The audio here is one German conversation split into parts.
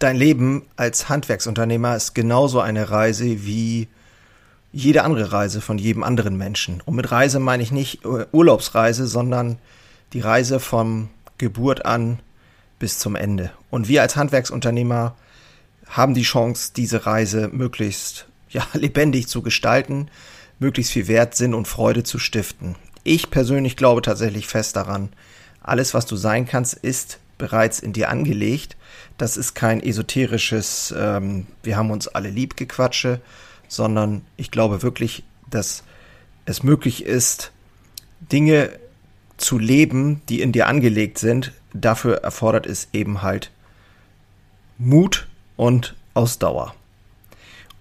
Dein Leben als Handwerksunternehmer ist genauso eine Reise wie jede andere Reise von jedem anderen Menschen. Und mit Reise meine ich nicht Urlaubsreise, sondern die Reise von Geburt an bis zum Ende. Und wir als Handwerksunternehmer haben die Chance, diese Reise möglichst ja, lebendig zu gestalten, möglichst viel Wert, Sinn und Freude zu stiften. Ich persönlich glaube tatsächlich fest daran, alles, was du sein kannst, ist bereits in dir angelegt. Das ist kein esoterisches, ähm, wir haben uns alle lieb gequatsche, sondern ich glaube wirklich, dass es möglich ist, Dinge zu leben, die in dir angelegt sind. Dafür erfordert es eben halt Mut und Ausdauer.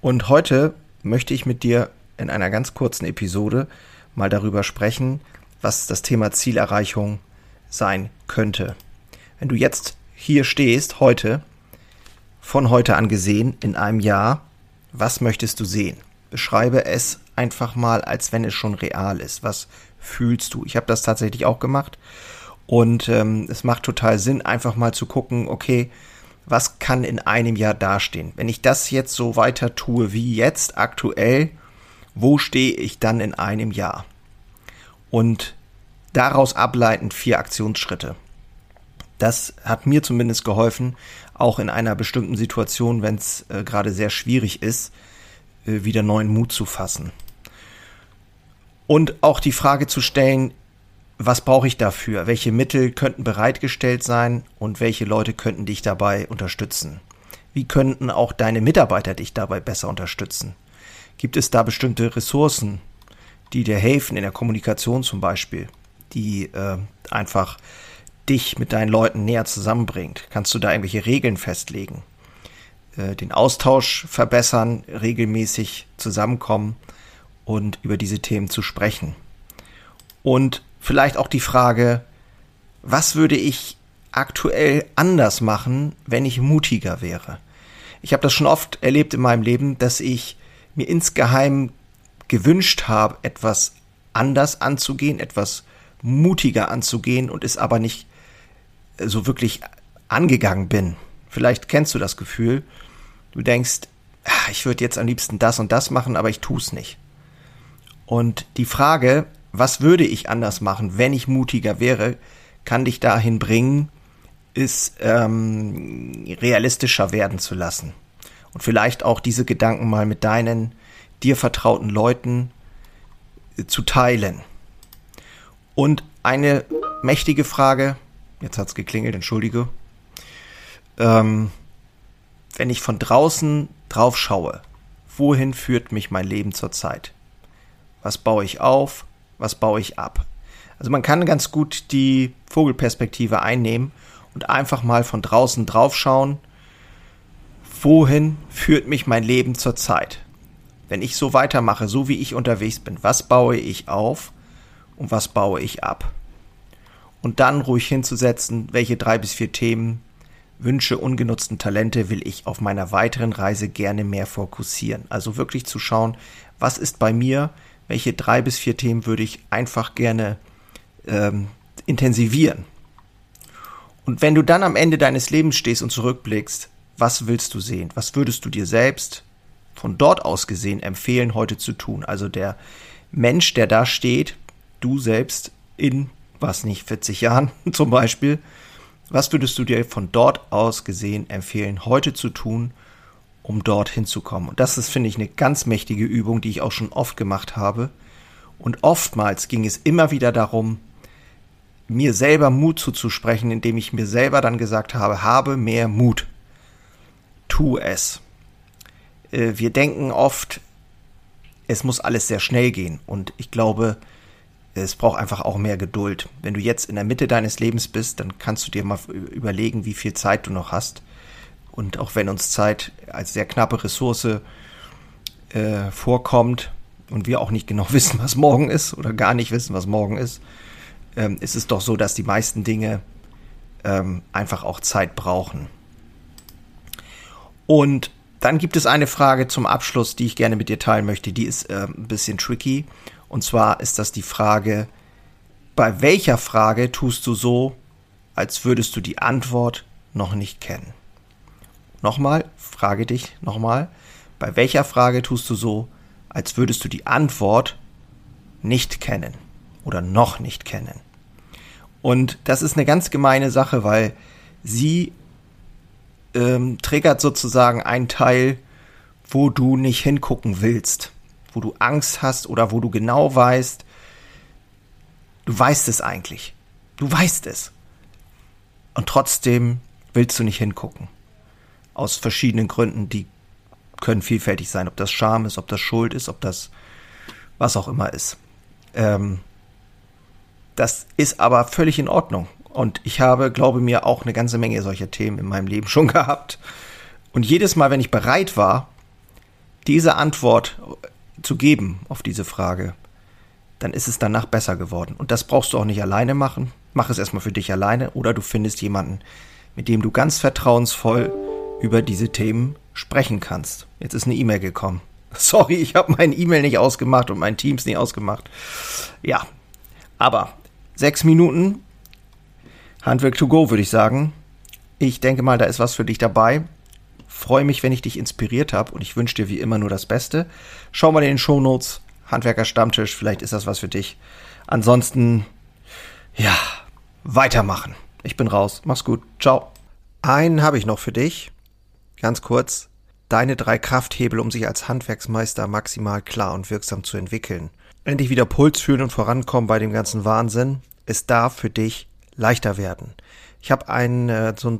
Und heute möchte ich mit dir in einer ganz kurzen Episode mal darüber sprechen, was das Thema Zielerreichung sein könnte. Wenn du jetzt hier stehst, heute, von heute an gesehen, in einem Jahr, was möchtest du sehen? Beschreibe es einfach mal, als wenn es schon real ist. Was fühlst du? Ich habe das tatsächlich auch gemacht. Und ähm, es macht total Sinn, einfach mal zu gucken, okay, was kann in einem Jahr dastehen? Wenn ich das jetzt so weiter tue wie jetzt aktuell, wo stehe ich dann in einem Jahr? Und daraus ableitend vier Aktionsschritte. Das hat mir zumindest geholfen, auch in einer bestimmten Situation, wenn es äh, gerade sehr schwierig ist, äh, wieder neuen Mut zu fassen. Und auch die Frage zu stellen, was brauche ich dafür? Welche Mittel könnten bereitgestellt sein und welche Leute könnten dich dabei unterstützen? Wie könnten auch deine Mitarbeiter dich dabei besser unterstützen? Gibt es da bestimmte Ressourcen, die dir helfen in der Kommunikation zum Beispiel, die äh, einfach dich mit deinen Leuten näher zusammenbringt? Kannst du da irgendwelche Regeln festlegen? Äh, den Austausch verbessern, regelmäßig zusammenkommen und über diese Themen zu sprechen. Und vielleicht auch die Frage, was würde ich aktuell anders machen, wenn ich mutiger wäre? Ich habe das schon oft erlebt in meinem Leben, dass ich mir insgeheim gewünscht habe, etwas anders anzugehen, etwas mutiger anzugehen und es aber nicht so wirklich angegangen bin. Vielleicht kennst du das Gefühl. Du denkst, ah, ich würde jetzt am liebsten das und das machen, aber ich tue es nicht. Und die Frage, was würde ich anders machen, wenn ich mutiger wäre, kann dich dahin bringen, ist ähm, realistischer werden zu lassen. Und vielleicht auch diese Gedanken mal mit deinen dir vertrauten Leuten äh, zu teilen. Und eine mächtige Frage, Jetzt hat's geklingelt, entschuldige. Ähm, wenn ich von draußen drauf schaue, wohin führt mich mein Leben zurzeit? Was baue ich auf? Was baue ich ab? Also man kann ganz gut die Vogelperspektive einnehmen und einfach mal von draußen drauf schauen, wohin führt mich mein Leben zurzeit? Wenn ich so weitermache, so wie ich unterwegs bin, was baue ich auf und was baue ich ab? Und dann ruhig hinzusetzen, welche drei bis vier Themen, Wünsche, ungenutzten Talente will ich auf meiner weiteren Reise gerne mehr fokussieren. Also wirklich zu schauen, was ist bei mir, welche drei bis vier Themen würde ich einfach gerne ähm, intensivieren. Und wenn du dann am Ende deines Lebens stehst und zurückblickst, was willst du sehen? Was würdest du dir selbst von dort aus gesehen empfehlen, heute zu tun? Also der Mensch, der da steht, du selbst in was nicht 40 Jahren zum Beispiel. Was würdest du dir von dort aus gesehen empfehlen, heute zu tun, um dort hinzukommen? Und das ist, finde ich, eine ganz mächtige Übung, die ich auch schon oft gemacht habe. Und oftmals ging es immer wieder darum, mir selber Mut zuzusprechen, indem ich mir selber dann gesagt habe, habe mehr Mut. Tu es. Äh, wir denken oft, es muss alles sehr schnell gehen. Und ich glaube, es braucht einfach auch mehr Geduld. Wenn du jetzt in der Mitte deines Lebens bist, dann kannst du dir mal überlegen, wie viel Zeit du noch hast. Und auch wenn uns Zeit als sehr knappe Ressource äh, vorkommt und wir auch nicht genau wissen, was morgen ist oder gar nicht wissen, was morgen ist, ähm, ist es doch so, dass die meisten Dinge ähm, einfach auch Zeit brauchen. Und dann gibt es eine Frage zum Abschluss, die ich gerne mit dir teilen möchte. Die ist äh, ein bisschen tricky. Und zwar ist das die Frage, bei welcher Frage tust du so, als würdest du die Antwort noch nicht kennen? nochmal, frage dich nochmal, bei welcher Frage tust du so, als würdest du die Antwort nicht kennen oder noch nicht kennen? Und das ist eine ganz gemeine Sache, weil sie ähm, triggert sozusagen einen Teil, wo du nicht hingucken willst, wo du Angst hast oder wo du genau weißt, du weißt es eigentlich. Du weißt es. Und trotzdem willst du nicht hingucken. Aus verschiedenen Gründen, die können vielfältig sein. Ob das Scham ist, ob das Schuld ist, ob das was auch immer ist. Ähm, das ist aber völlig in Ordnung. Und ich habe, glaube mir, auch eine ganze Menge solcher Themen in meinem Leben schon gehabt. Und jedes Mal, wenn ich bereit war, diese Antwort zu geben auf diese Frage, dann ist es danach besser geworden. Und das brauchst du auch nicht alleine machen. Mach es erstmal für dich alleine oder du findest jemanden, mit dem du ganz vertrauensvoll über diese Themen sprechen kannst. Jetzt ist eine E-Mail gekommen. Sorry, ich habe mein E-Mail nicht ausgemacht und mein Teams nicht ausgemacht. Ja, aber sechs Minuten Handwerk to go, würde ich sagen. Ich denke mal, da ist was für dich dabei. Freue mich, wenn ich dich inspiriert habe und ich wünsche dir wie immer nur das Beste. Schau mal in den Show Notes, Handwerker Stammtisch, vielleicht ist das was für dich. Ansonsten, ja, weitermachen. Ich bin raus. Mach's gut. Ciao. Einen habe ich noch für dich. Ganz kurz. Deine drei Krafthebel, um sich als Handwerksmeister maximal klar und wirksam zu entwickeln. Endlich wieder Puls fühlen und vorankommen bei dem ganzen Wahnsinn. Es darf für dich leichter werden. Ich habe ein äh, so ein